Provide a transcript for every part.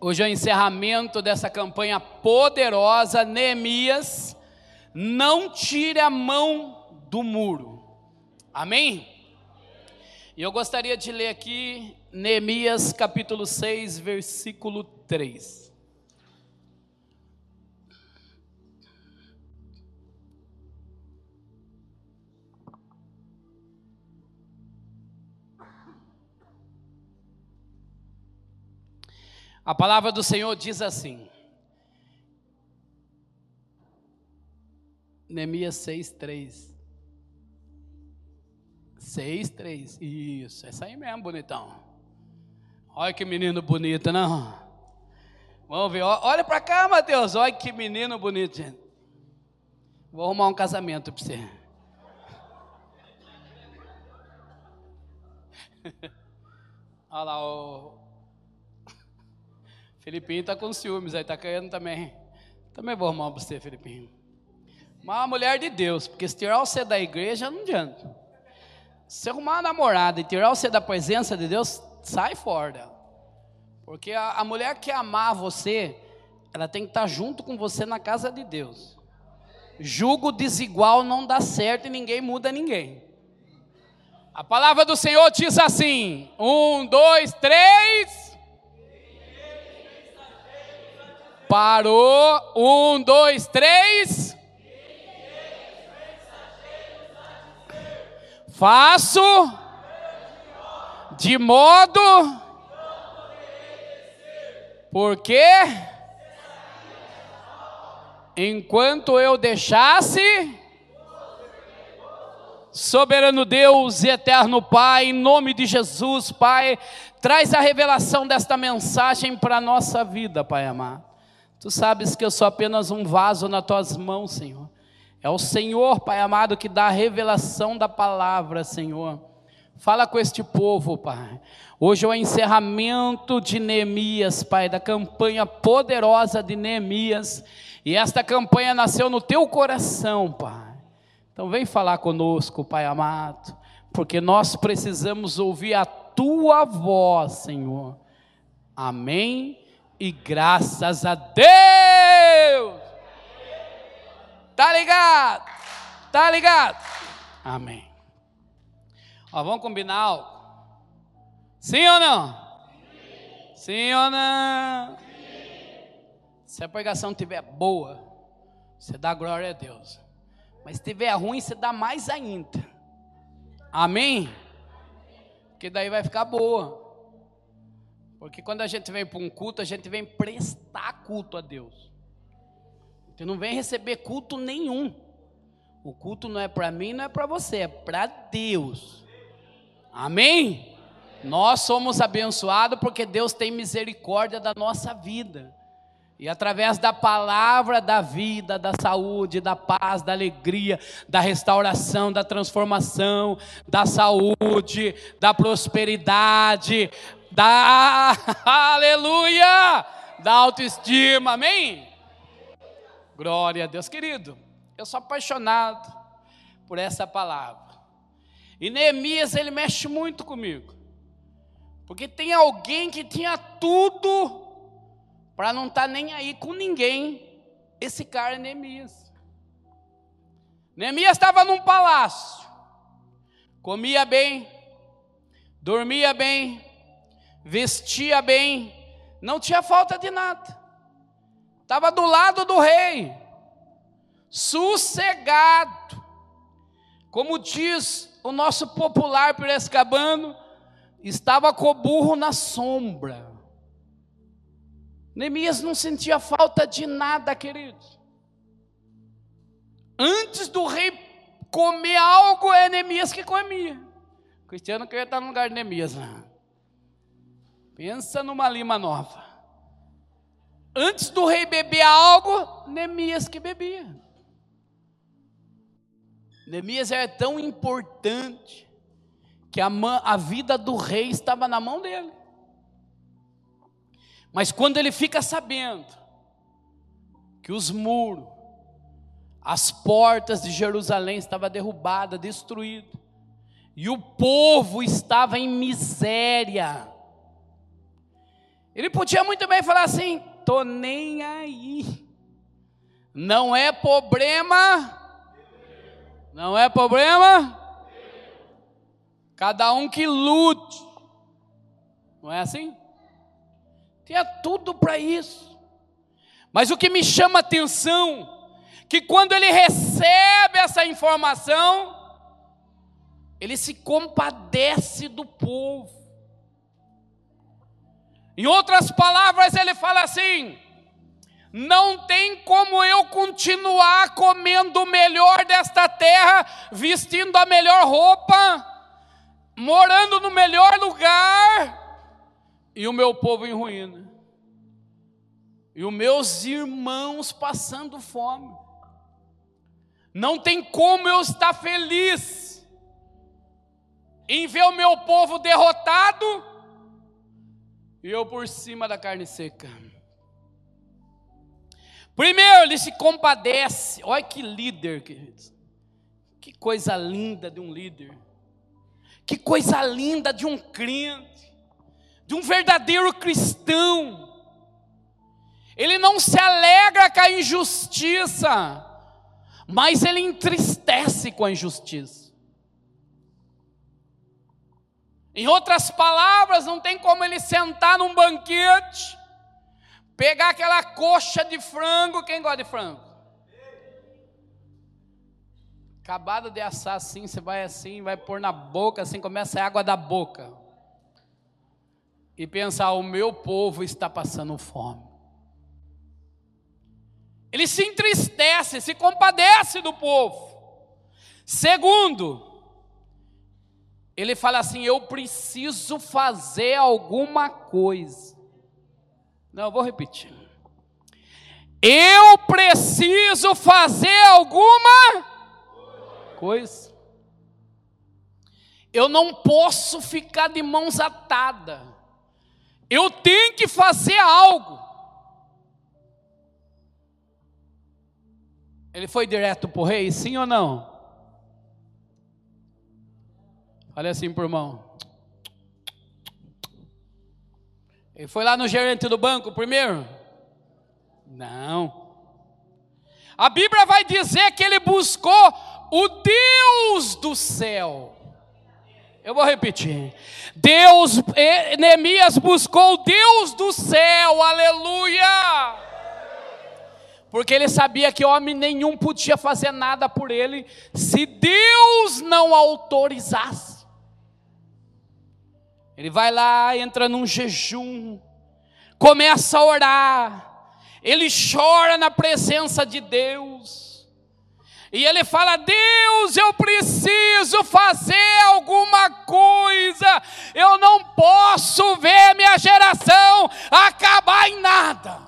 Hoje é o encerramento dessa campanha poderosa. Neemias, não tire a mão do muro. Amém? E eu gostaria de ler aqui Neemias capítulo 6, versículo 3. A palavra do Senhor diz assim. Neemias 6, 3. 6, 3. Isso, essa aí mesmo, bonitão. Olha que menino bonito, não? Vamos ver, olha para cá, Mateus. Olha que menino bonito, gente. Vou arrumar um casamento para você. Olha lá, o, Felipinho está com ciúmes, aí está caindo também. Também vou arrumar para você, Felipinho. Uma mulher de Deus, porque se tirar você da igreja, não adianta. Se arrumar uma namorada e tirar você da presença de Deus, sai fora. Porque a, a mulher que amar você, ela tem que estar tá junto com você na casa de Deus. Jugo desigual não dá certo e ninguém muda ninguém. A palavra do Senhor diz assim: um, dois, três. Parou. Um, dois, três. Faço de modo. Porque enquanto eu deixasse, soberano Deus e eterno Pai, em nome de Jesus, Pai, traz a revelação desta mensagem para a nossa vida, Pai amado. Tu sabes que eu sou apenas um vaso nas tuas mãos, Senhor. É o Senhor, Pai amado, que dá a revelação da palavra, Senhor. Fala com este povo, Pai. Hoje é o encerramento de Neemias, Pai, da campanha poderosa de Neemias. E esta campanha nasceu no teu coração, Pai. Então vem falar conosco, Pai amado, porque nós precisamos ouvir a tua voz, Senhor. Amém e graças a Deus. Tá ligado? Tá ligado? Amém. Ó, vamos combinar algo? Sim ou não? Sim, Sim ou não? Sim. Se a pregação estiver boa, você dá glória a Deus. Mas se estiver ruim, você dá mais ainda. Amém? Porque daí vai ficar boa. Porque quando a gente vem para um culto, a gente vem prestar culto a Deus. Você não vem receber culto nenhum. O culto não é para mim, não é para você, é para Deus. Amém? Nós somos abençoados porque Deus tem misericórdia da nossa vida. E através da palavra da vida, da saúde, da paz, da alegria, da restauração, da transformação, da saúde, da prosperidade, da aleluia, da autoestima, amém? Glória a Deus, querido. Eu sou apaixonado por essa palavra. E Neemias, ele mexe muito comigo. Porque tem alguém que tinha tudo para não estar tá nem aí com ninguém. Esse cara é Neemias. Neemias estava num palácio, comia bem, dormia bem, vestia bem, não tinha falta de nada. Estava do lado do rei, sossegado. Como diz o nosso popular Pirescabano, estava com o burro na sombra. Neemias não sentia falta de nada, queridos. Antes do rei comer algo, é Neemias que comia. O cristiano queria estar no lugar de Neemias. Né? Pensa numa lima nova. Antes do rei beber algo, Neemias que bebia. Neemias era tão importante que a, a vida do rei estava na mão dele. Mas quando ele fica sabendo que os muros, as portas de Jerusalém estavam derrubadas, destruídas, e o povo estava em miséria, Ele podia muito bem falar assim: tô nem aí. Não é problema. Não é problema. Cada um que lute. Não é assim? Tinha tudo para isso. Mas o que me chama atenção que quando ele recebe essa informação, ele se compadece do povo. Em outras palavras, ele fala assim: não tem como eu continuar comendo o melhor desta terra, vestindo a melhor roupa, morando no melhor lugar, e o meu povo em ruína, e os meus irmãos passando fome. Não tem como eu estar feliz em ver o meu povo derrotado e eu por cima da carne seca. Primeiro, ele se compadece. Olha que líder, queridos. Que coisa linda de um líder. Que coisa linda de um crente. De um verdadeiro cristão. Ele não se alegra com a injustiça mas ele entristece com a injustiça. Em outras palavras, não tem como ele sentar num banquete, pegar aquela coxa de frango, quem gosta de frango? Acabado de assar assim, você vai assim, vai pôr na boca, assim começa a água da boca. E pensar, o meu povo está passando fome. Ele se entristece, se compadece do povo. Segundo, ele fala assim: Eu preciso fazer alguma coisa. Não, vou repetir. Eu preciso fazer alguma coisa. Eu não posso ficar de mãos atadas. Eu tenho que fazer algo. Ele foi direto para o rei, sim ou não? Olha assim para o irmão. Ele foi lá no gerente do banco primeiro? Não. A Bíblia vai dizer que ele buscou o Deus do céu. Eu vou repetir. Deus, Neemias buscou o Deus do céu, aleluia porque ele sabia que homem nenhum podia fazer nada por ele se Deus não autorizasse. Ele vai lá, entra num jejum, começa a orar, ele chora na presença de Deus, e ele fala: Deus, eu preciso fazer alguma coisa, eu não posso ver minha geração acabar em nada.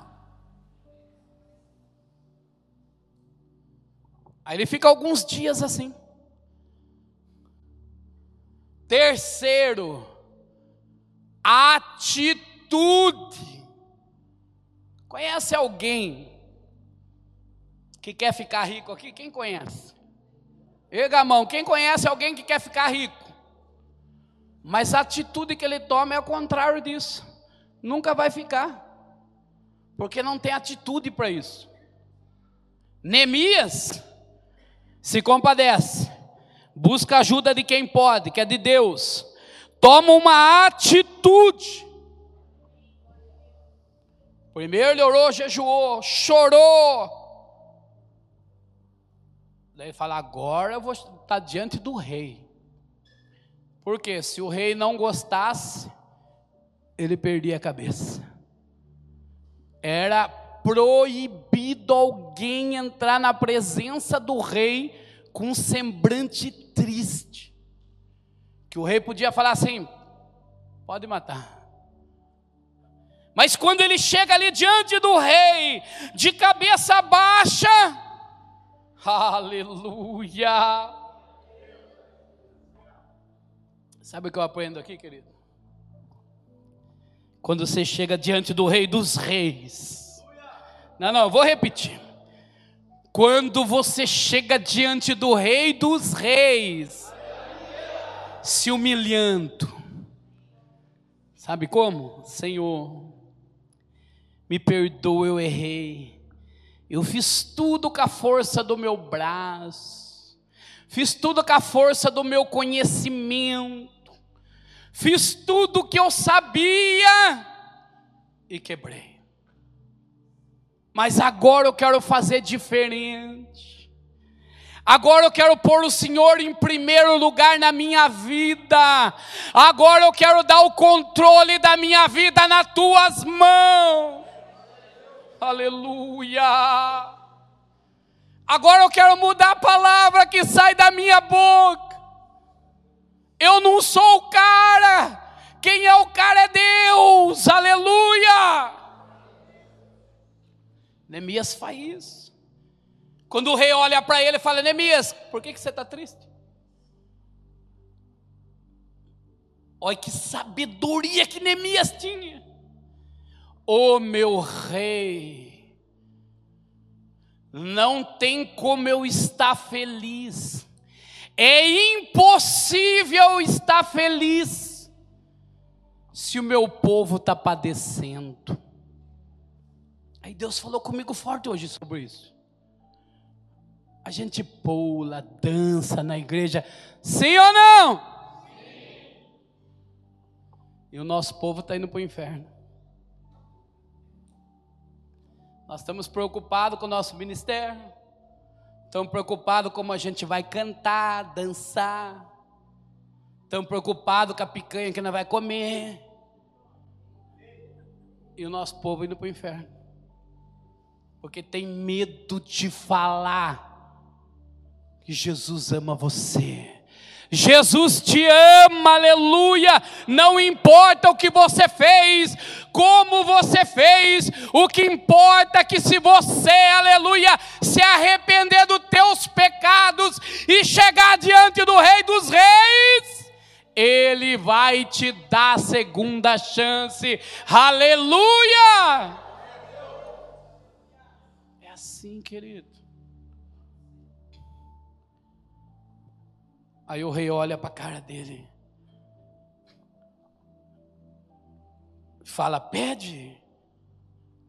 Aí ele fica alguns dias assim. Terceiro, atitude. Conhece alguém que quer ficar rico aqui? Quem conhece? Erga a mão, quem conhece alguém que quer ficar rico? Mas a atitude que ele toma é o contrário disso. Nunca vai ficar. Porque não tem atitude para isso. Neemias se compadece, busca ajuda de quem pode, que é de Deus, toma uma atitude. Primeiro ele orou, jejuou, chorou. Daí ele fala: agora eu vou estar diante do rei. Porque se o rei não gostasse, ele perdia a cabeça. Era proibido alguém entrar na presença do rei com um semblante triste. Que o rei podia falar assim: pode matar. Mas quando ele chega ali diante do rei, de cabeça baixa, aleluia. Sabe o que eu aprendo aqui, querido? Quando você chega diante do rei dos reis, não, não, vou repetir. Quando você chega diante do Rei dos Reis, se humilhando, sabe como? Senhor, Me perdoa, eu errei. Eu fiz tudo com a força do meu braço, fiz tudo com a força do meu conhecimento, fiz tudo que eu sabia e quebrei. Mas agora eu quero fazer diferente. Agora eu quero pôr o Senhor em primeiro lugar na minha vida. Agora eu quero dar o controle da minha vida nas tuas mãos. Aleluia. Agora eu quero mudar a palavra que sai da minha boca. Eu não sou o cara. Quem é o cara é Deus. Aleluia. Neemias faz isso. Quando o rei olha para ele e fala: Neemias, por que, que você está triste? Olha que sabedoria que Neemias tinha. Ô oh, meu rei, não tem como eu estar feliz, é impossível estar feliz se o meu povo está padecendo. Aí Deus falou comigo forte hoje sobre isso. A gente pula, dança na igreja, sim ou não? Sim. E o nosso povo está indo para o inferno. Nós estamos preocupados com o nosso ministério, estamos preocupados como a gente vai cantar, dançar, estamos preocupados com a picanha que nós vai comer. E o nosso povo indo para o inferno. Porque tem medo de falar que Jesus ama você. Jesus te ama, aleluia. Não importa o que você fez, como você fez, o que importa é que se você, aleluia, se arrepender dos teus pecados e chegar diante do Rei dos Reis, Ele vai te dar segunda chance, aleluia. É assim, querido. Aí o rei olha para a cara dele. Fala, pede.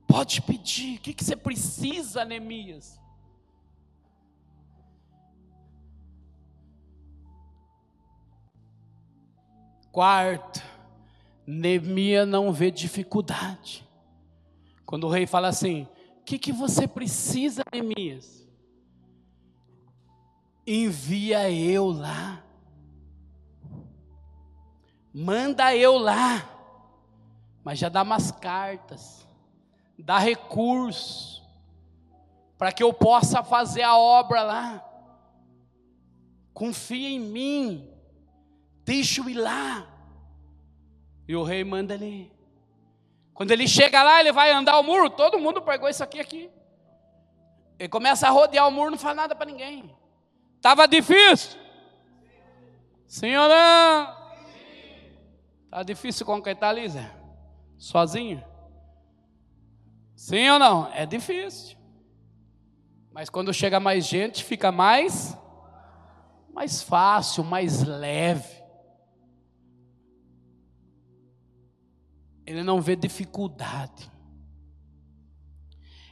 Pode pedir. O que, que você precisa, Neemias? Quarto, Neemias não vê dificuldade. Quando o rei fala assim: O que, que você precisa, Neemias? Envia eu lá. Manda eu lá. Mas já dá umas cartas, dá recurso, para que eu possa fazer a obra lá. Confia em mim, deixa eu ir lá. E o rei manda ele. Quando ele chega lá, ele vai andar o muro, todo mundo pegou isso aqui aqui. Ele começa a rodear o muro, não fala nada para ninguém. Estava difícil? Sim ou não? Está difícil concretar, Lisa? Sozinho? Sim ou não? É difícil. Mas quando chega mais gente, fica mais mais fácil, mais leve. Ele não vê dificuldade.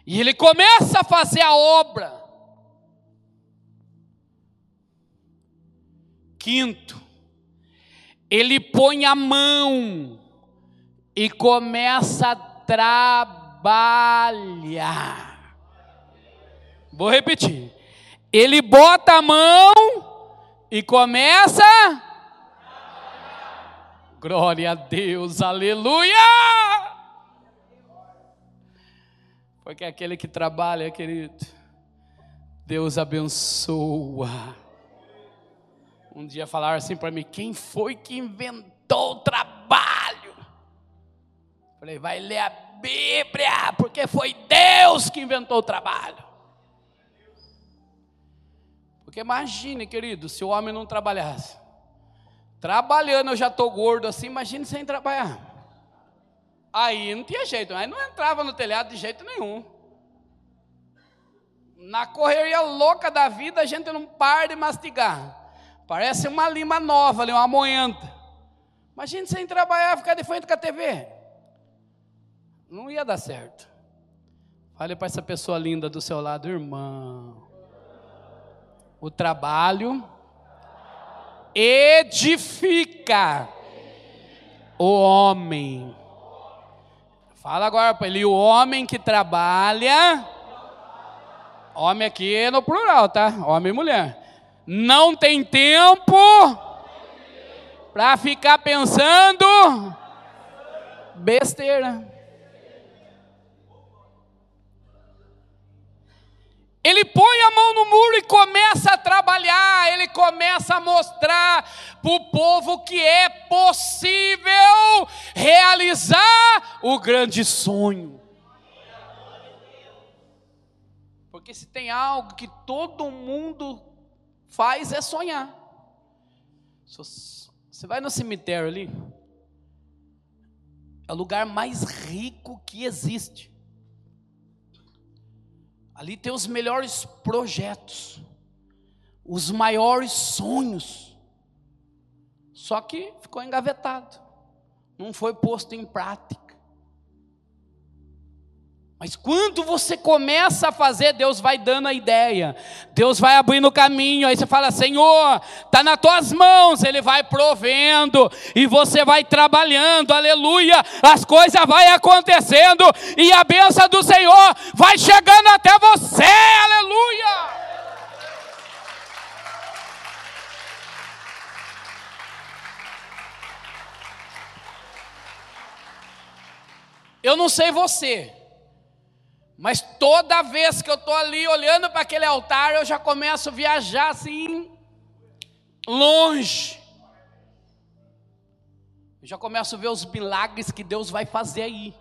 E ele começa a fazer a obra. Quinto, ele põe a mão e começa a trabalhar. Vou repetir. Ele bota a mão e começa. Glória a Deus, aleluia! Porque aquele que trabalha, querido, Deus abençoa. Um dia falaram assim para mim: quem foi que inventou o trabalho? Falei, vai ler a Bíblia, porque foi Deus que inventou o trabalho. Porque imagine, querido, se o homem não trabalhasse. Trabalhando eu já estou gordo assim, imagine sem trabalhar. Aí não tinha jeito, aí não entrava no telhado de jeito nenhum. Na correria louca da vida, a gente não para de mastigar. Parece uma lima nova ali, uma moenta. Imagina sem trabalhar, ficar de frente com a TV. Não ia dar certo. Fale para essa pessoa linda do seu lado, irmão. O trabalho edifica o homem. Fala agora para ele: o homem que trabalha, homem aqui é no plural, tá? Homem e mulher. Não tem tempo para ficar pensando besteira. Ele põe a mão no muro e começa a trabalhar, ele começa a mostrar para o povo que é possível realizar o grande sonho. Porque se tem algo que todo mundo faz é sonhar. Você vai no cemitério ali, é o lugar mais rico que existe. Ali tem os melhores projetos, os maiores sonhos. Só que ficou engavetado, não foi posto em prática. Mas quando você começa a fazer, Deus vai dando a ideia, Deus vai abrindo o caminho, aí você fala, Senhor, está nas tuas mãos, Ele vai provendo, e você vai trabalhando, aleluia, as coisas vão acontecendo, e a bênção do Senhor vai chegando até você, aleluia. Eu não sei você, mas toda vez que eu estou ali olhando para aquele altar, eu já começo a viajar assim, longe. Eu já começo a ver os milagres que Deus vai fazer aí.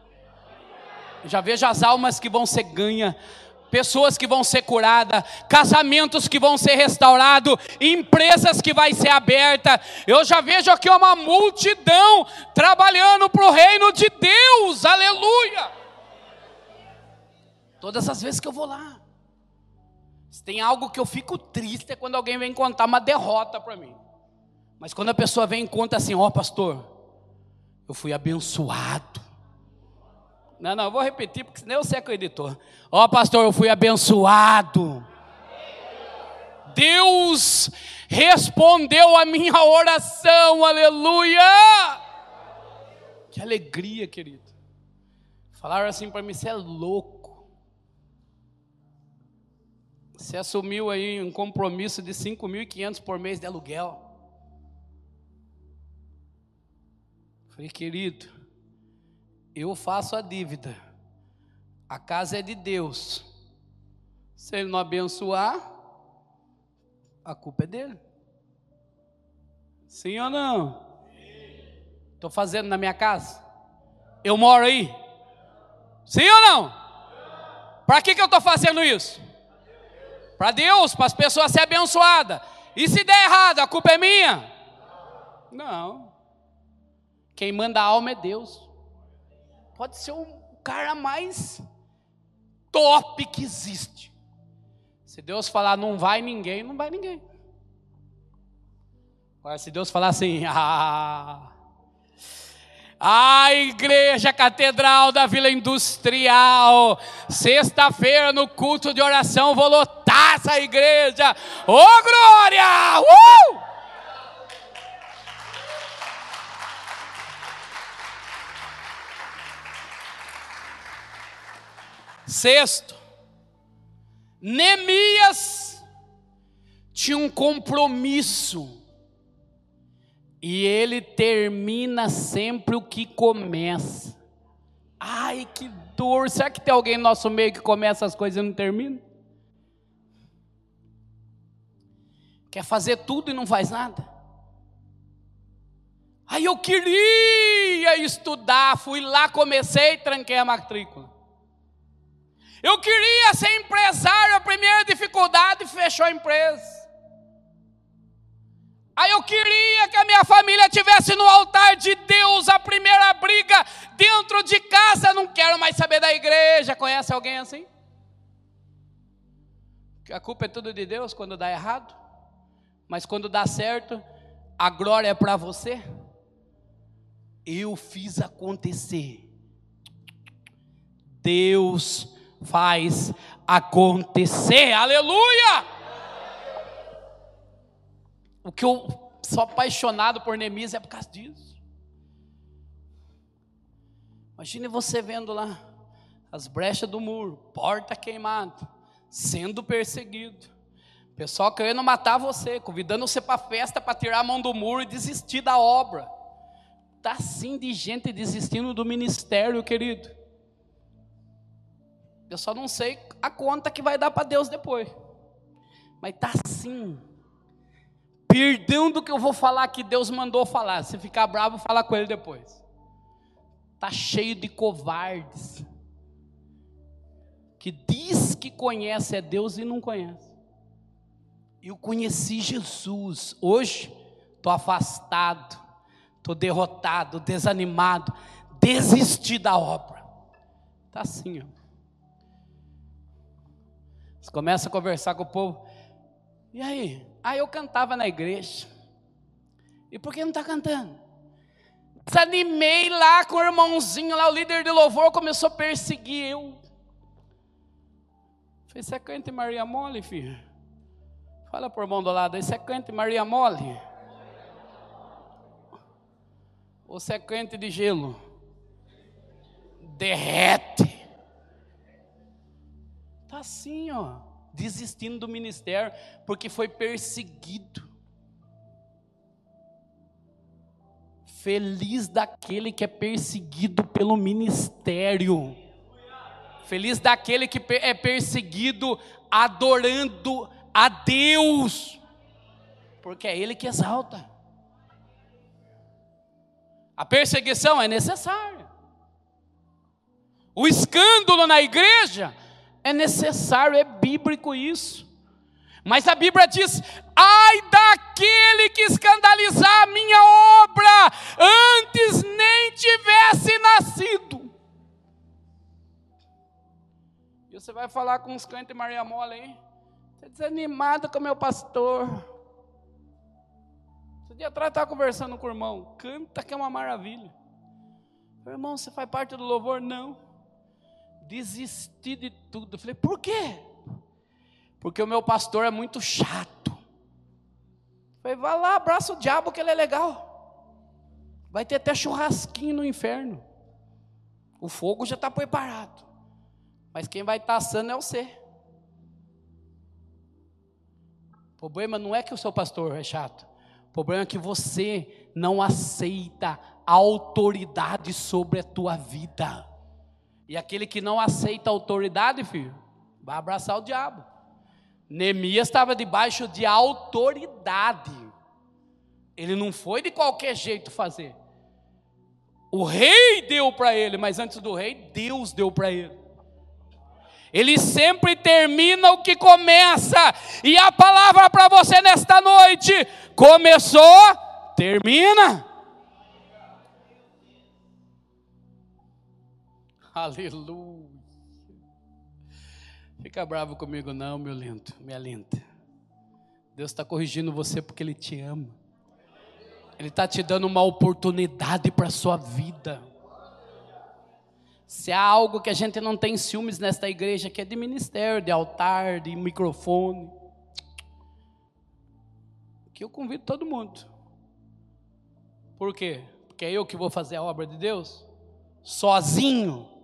Eu já vejo as almas que vão ser ganhas, pessoas que vão ser curadas, casamentos que vão ser restaurados, empresas que vai ser aberta. Eu já vejo aqui uma multidão trabalhando para o reino de Deus. Aleluia! Todas as vezes que eu vou lá. Se tem algo que eu fico triste é quando alguém vem contar uma derrota para mim. Mas quando a pessoa vem e conta assim, ó oh, pastor, eu fui abençoado. Não, não, eu vou repetir, porque senão eu sei que o editor. Ó oh, pastor, eu fui abençoado. Deus respondeu a minha oração, aleluia. Que alegria, querido. Falaram assim para mim, você é louco. Você assumiu aí um compromisso de 5.500 por mês de aluguel. Falei, querido, eu faço a dívida. A casa é de Deus. Se ele não abençoar, a culpa é dele. Sim ou não? Estou fazendo na minha casa? Eu moro aí? Sim ou não? Para que, que eu estou fazendo isso? Para Deus, para as pessoas serem abençoadas. E se der errado, a culpa é minha? Não. Quem manda a alma é Deus. Pode ser o cara mais top que existe. Se Deus falar não vai ninguém, não vai ninguém. Agora, se Deus falar assim, ah, a Igreja Catedral da Vila Industrial. Sexta-feira, no culto de oração, vou lotar essa igreja. Ô oh, glória! Uh! Sexto, Neemias tinha um compromisso e ele termina sempre o que começa. Ai, que dor! Será que tem alguém no nosso meio que começa as coisas e não termina? Quer fazer tudo e não faz nada? Aí eu queria estudar, fui lá, comecei e tranquei a matrícula. Eu queria ser empresário, a primeira dificuldade fechou a empresa. Aí eu queria que a minha família tivesse no altar de Deus a primeira briga dentro de casa. Não quero mais saber da igreja. Conhece alguém assim? A culpa é tudo de Deus quando dá errado, mas quando dá certo, a glória é para você. Eu fiz acontecer. Deus faz acontecer. Aleluia! O que eu sou apaixonado por Neemias é por causa disso. Imagine você vendo lá as brechas do muro, porta queimada, sendo perseguido. Pessoal querendo matar você, convidando você para festa para tirar a mão do muro e desistir da obra. Tá assim de gente desistindo do ministério, querido. Eu só não sei a conta que vai dar para Deus depois. Mas tá assim. Perdão do que eu vou falar que Deus mandou falar. Se ficar bravo, fala com ele depois. Está cheio de covardes. Que diz que conhece a Deus e não conhece. Eu conheci Jesus. Hoje estou afastado, estou derrotado, desanimado, desisti da obra. Está assim, ó. Você começa a conversar com o povo. E aí? Aí eu cantava na igreja. E por que não está cantando? Desanimei lá com o irmãozinho lá, o líder de louvor começou a perseguir eu. Falei, você cante Maria Mole, filho? Fala por irmão do lado aí, você cante Maria Mole? Ou você cante de gelo? Derrete. Tá assim, ó, desistindo do ministério porque foi perseguido. Feliz daquele que é perseguido pelo ministério. Feliz daquele que é perseguido adorando a Deus. Porque é Ele que exalta. A perseguição é necessária. O escândalo na igreja é necessário, é bíblico isso. Mas a Bíblia diz: ai daquele que escandalizar a minha obra, antes nem tivesse nascido. E você vai falar com os crentes Maria Mola aí, você é desanimado com o meu pastor. Esse dia atrás estava conversando com o irmão, canta que é uma maravilha. Irmão, você faz parte do louvor? Não. Desisti de tudo. Eu falei, por quê? porque o meu pastor é muito chato. Falei, vai lá, abraça o diabo que ele é legal. Vai ter até churrasquinho no inferno. O fogo já está preparado. Mas quem vai estar assando é você. O problema não é que o seu pastor é chato. O problema é que você não aceita a autoridade sobre a tua vida. E aquele que não aceita autoridade, filho, vai abraçar o diabo. Neemias estava debaixo de autoridade. Ele não foi de qualquer jeito fazer. O rei deu para ele, mas antes do rei, Deus deu para ele. Ele sempre termina o que começa. E a palavra para você nesta noite: começou, termina. Aleluia. Fica bravo comigo, não, meu lindo, minha linda. Deus está corrigindo você porque Ele te ama. Ele está te dando uma oportunidade para a sua vida. Se há algo que a gente não tem ciúmes nesta igreja, que é de ministério, de altar, de microfone, que eu convido todo mundo. Por quê? Porque é eu que vou fazer a obra de Deus? Sozinho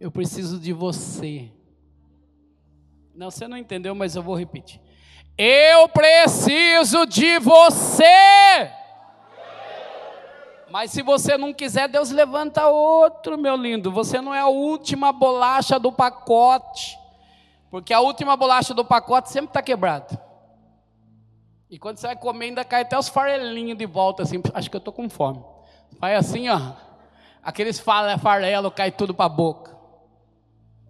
eu preciso de você. Não, você não entendeu, mas eu vou repetir. Eu preciso de você. Mas se você não quiser, Deus levanta outro, meu lindo. Você não é a última bolacha do pacote. Porque a última bolacha do pacote sempre está quebrada. E quando você vai comer, ainda cai até os farelinhos de volta, assim. Acho que eu estou com fome. Vai assim, ó. Aqueles farelos cai tudo para a boca.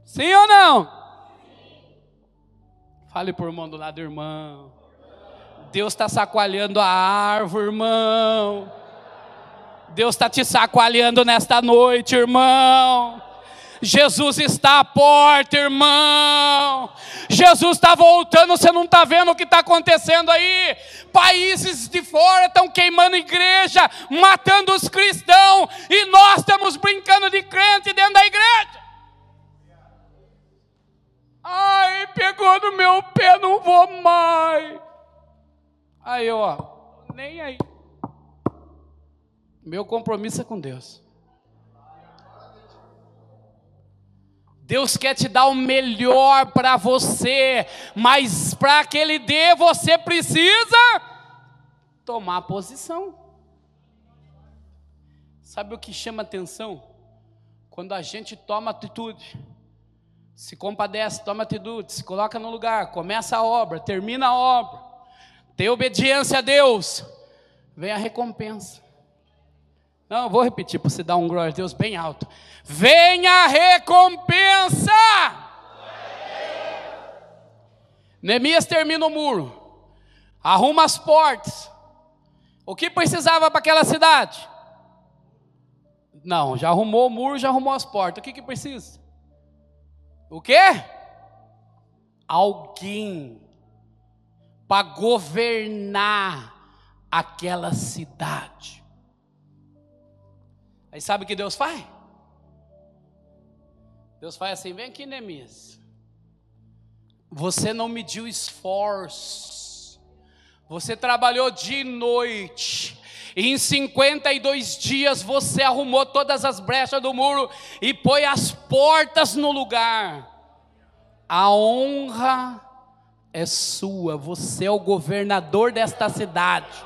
Sim ou não? Fale por irmão do lado, irmão. Deus está sacoalhando a árvore, irmão. Deus está te sacoalhando nesta noite, irmão. Jesus está à porta, irmão. Jesus está voltando, você não está vendo o que está acontecendo aí? Países de fora estão queimando igreja, matando os cristãos, e nós estamos brincando de crente dentro da igreja. Pegou no meu pé, não vou mais. Aí, ó, nem aí. Meu compromisso é com Deus. Deus quer te dar o melhor para você, mas para que Ele dê, você precisa tomar posição. Sabe o que chama atenção? Quando a gente toma atitude, se compadece, toma atitude, se coloca no lugar, começa a obra, termina a obra, tem obediência a Deus, vem a recompensa. Não, eu vou repetir para você dar um glória a Deus bem alto. Venha a recompensa! Neemias termina o muro, arruma as portas. O que precisava para aquela cidade? Não, já arrumou o muro, já arrumou as portas. O que, que precisa? O quê? Alguém para governar aquela cidade. Aí sabe o que Deus faz? Deus faz assim: vem aqui, Neemias. Você não mediu esforço, você trabalhou de noite, e em 52 dias você arrumou todas as brechas do muro e pôs as portas no lugar. A honra é sua, você é o governador desta cidade.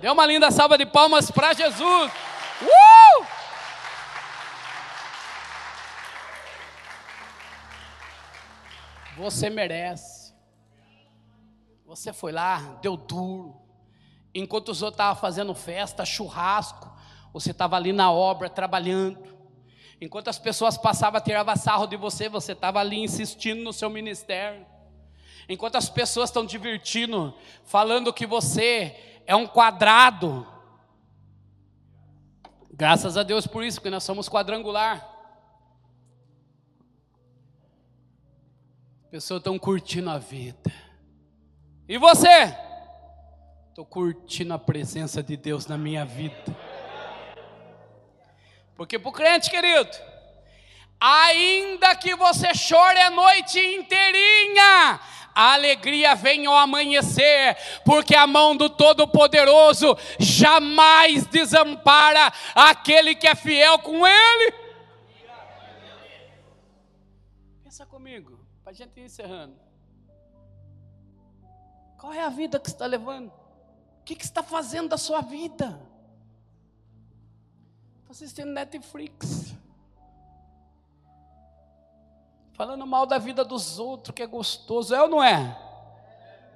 Dê uma linda salva de palmas para Jesus. Uh! Você merece. Você foi lá, deu duro. Enquanto os outros estavam fazendo festa, churrasco, você estava ali na obra trabalhando. Enquanto as pessoas passavam, tirava sarro de você, você estava ali insistindo no seu ministério. Enquanto as pessoas estão divertindo, falando que você é um quadrado, Graças a Deus por isso, porque nós somos quadrangular. Pessoas estão curtindo a vida. E você? Estou curtindo a presença de Deus na minha vida. Porque para o crente, querido, ainda que você chore a noite inteirinha, a alegria vem ao amanhecer, porque a mão do Todo-Poderoso jamais desampara aquele que é fiel com Ele. Pensa comigo, para a gente ir encerrando. Qual é a vida que você está levando? Que, que você está fazendo da sua vida? Está assistindo Netflix falando mal da vida dos outros, que é gostoso, é ou não é?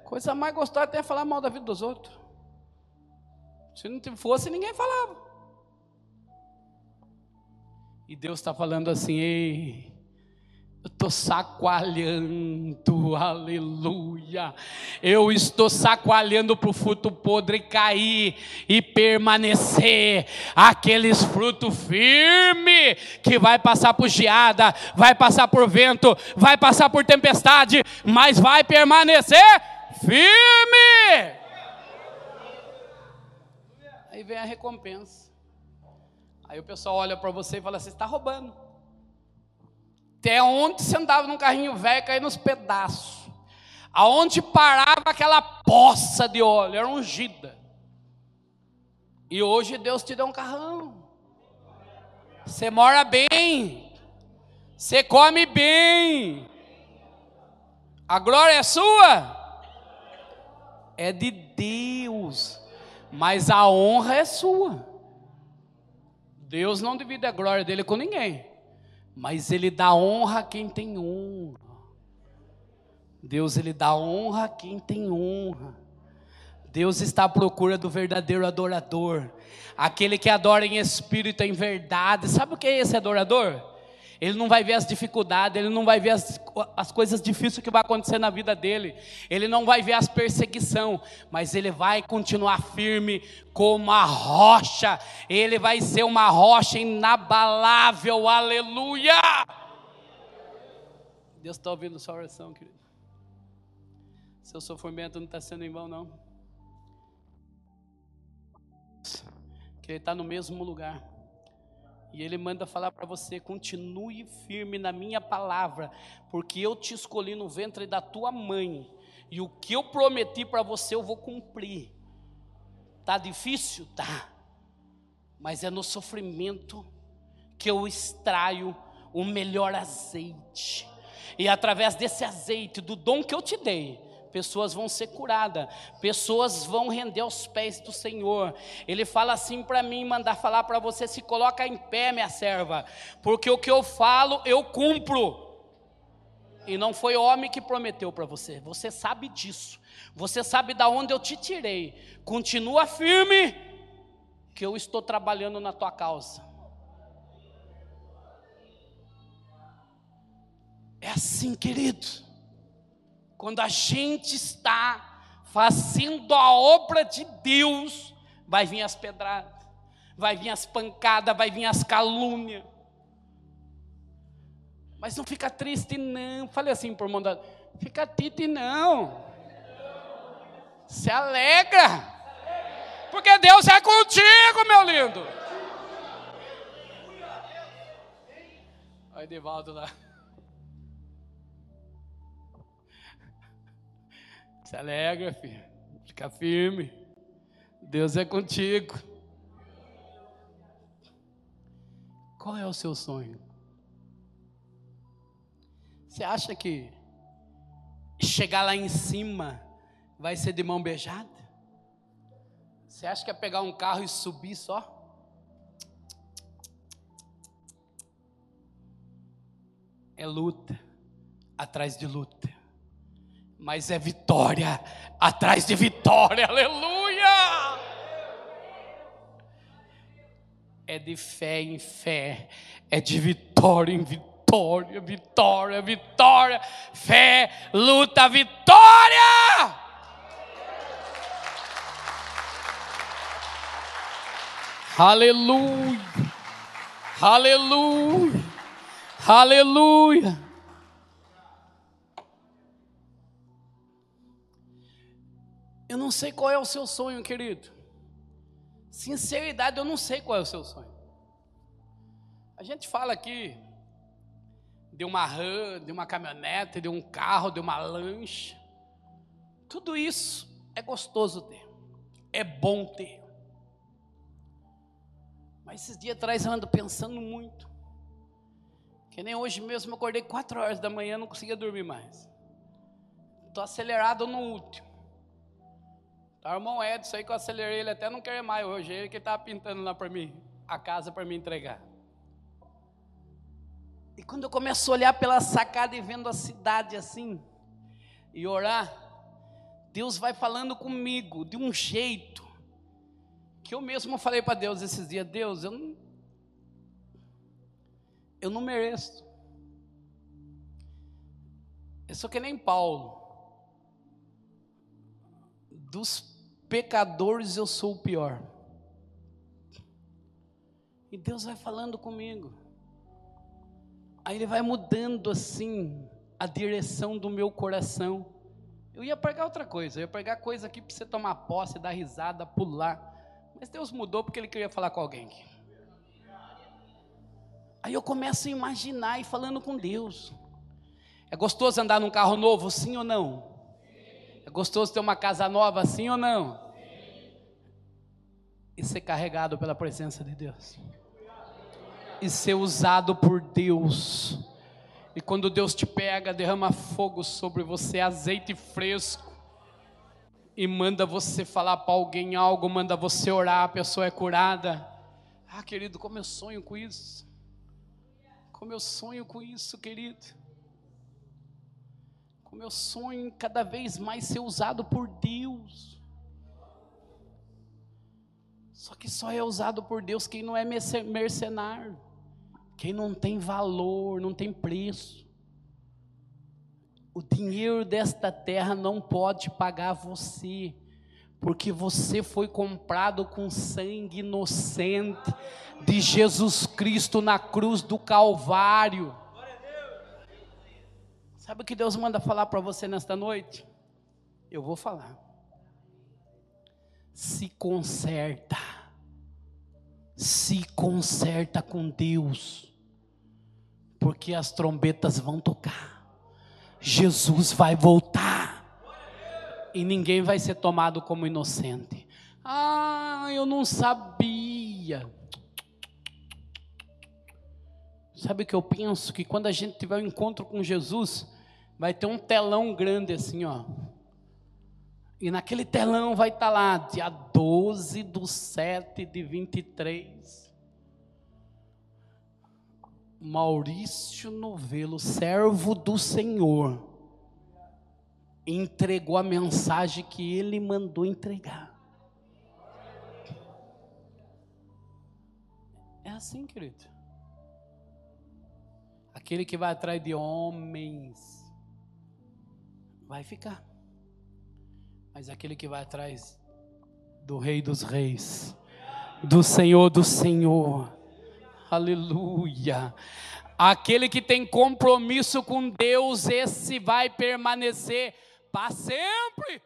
Coisa mais gostosa até é falar mal da vida dos outros. Se não fosse, ninguém falava. E Deus está falando assim: ei, eu estou sacoalhando, aleluia. Eu estou sacoalhando para o fruto podre cair e permanecer. Aqueles frutos firme que vai passar por geada, vai passar por vento, vai passar por tempestade, mas vai permanecer firme. Aí vem a recompensa. Aí o pessoal olha para você e fala: você está roubando. Até onde você andava num carrinho velho, caía nos pedaços. Aonde parava aquela poça de óleo, era ungida. E hoje Deus te deu um carrão. Você mora bem. Você come bem. A glória é sua? É de Deus. Mas a honra é sua. Deus não divide a glória dele com ninguém. Mas ele dá honra a quem tem honra. Deus ele dá honra a quem tem honra. Deus está à procura do verdadeiro adorador, aquele que adora em espírito e em verdade. Sabe o que é esse adorador? Ele não vai ver as dificuldades, ele não vai ver as, as coisas difíceis que vai acontecer na vida dele, ele não vai ver as perseguições, mas ele vai continuar firme como a rocha, ele vai ser uma rocha inabalável, aleluia! Deus está ouvindo sua oração, querido. Seu sofrimento não está sendo em vão, não. Que ele está no mesmo lugar E Ele manda falar para você: continue firme na minha palavra, porque eu te escolhi no ventre da tua mãe, e o que eu prometi para você eu vou cumprir. Tá difícil? Tá. Mas é no sofrimento que eu extraio o melhor azeite. E através desse azeite, do dom que eu te dei, pessoas vão ser curadas, pessoas vão render aos pés do Senhor. Ele fala assim para mim, mandar falar para você: se coloca em pé, minha serva, porque o que eu falo eu cumpro. E não foi homem que prometeu para você, você sabe disso, você sabe da onde eu te tirei. Continua firme, que eu estou trabalhando na tua causa. É assim, querido. Quando a gente está fazendo a obra de Deus, vai vir as pedradas, vai vir as pancadas, vai vir as calúnias. Mas não fica triste, não. Falei assim por mandar, fica triste, não. Se alegra, porque Deus é contigo, meu lindo. Olha Edivaldo lá. Se alegra, filho. Fica firme. Deus é contigo. Qual é o seu sonho? Você acha que chegar lá em cima vai ser de mão beijada? Você acha que é pegar um carro e subir só? É luta atrás de luta mas é vitória atrás de vitória, aleluia! É de fé em fé, é de vitória em vitória, vitória, vitória, fé, luta, vitória! Aleluia, aleluia, aleluia. Eu não sei qual é o seu sonho, querido. Sinceridade, eu não sei qual é o seu sonho. A gente fala aqui de uma RAM, de uma caminhonete, de um carro, de uma lancha. Tudo isso é gostoso ter, é bom ter. Mas esses dias atrás eu ando pensando muito. Que nem hoje mesmo eu acordei quatro horas da manhã, não conseguia dormir mais. Estou acelerado no último. Tá, irmão Edson aí que eu acelerei ele até não quer mais hoje. Ele que estava pintando lá para mim, a casa para me entregar. E quando eu começo a olhar pela sacada e vendo a cidade assim, e orar, Deus vai falando comigo de um jeito, que eu mesmo falei para Deus esses dias: Deus, eu não, eu não mereço. Eu sou que nem Paulo. Dos pecadores eu sou o pior. E Deus vai falando comigo. Aí Ele vai mudando assim a direção do meu coração. Eu ia pregar outra coisa, eu ia pregar coisa aqui para você tomar posse, dar risada, pular. Mas Deus mudou porque Ele queria falar com alguém. Aí eu começo a imaginar e falando com Deus. É gostoso andar num carro novo, sim ou não? É gostoso ter uma casa nova, sim ou não? e ser carregado pela presença de Deus, e ser usado por Deus. E quando Deus te pega, derrama fogo sobre você, azeite fresco, e manda você falar para alguém algo, manda você orar, a pessoa é curada. Ah, querido, como eu sonho com isso. Como eu sonho com isso, querido. Como eu sonho cada vez mais ser usado por Deus. Só que só é usado por Deus quem não é mercenário, quem não tem valor, não tem preço. O dinheiro desta terra não pode pagar você, porque você foi comprado com sangue inocente de Jesus Cristo na cruz do Calvário. Sabe o que Deus manda falar para você nesta noite? Eu vou falar. Se conserta se conserta com Deus, porque as trombetas vão tocar, Jesus vai voltar, e ninguém vai ser tomado como inocente. Ah, eu não sabia. Sabe o que eu penso? Que quando a gente tiver um encontro com Jesus, vai ter um telão grande assim, ó. E naquele telão vai estar tá lá, dia 12 do 7 de 23. Maurício Novelo, servo do Senhor, entregou a mensagem que ele mandou entregar. É assim, querido. Aquele que vai atrás de homens vai ficar. Mas aquele que vai atrás do Rei dos Reis, do Senhor do Senhor, aleluia. Aquele que tem compromisso com Deus, esse vai permanecer para sempre.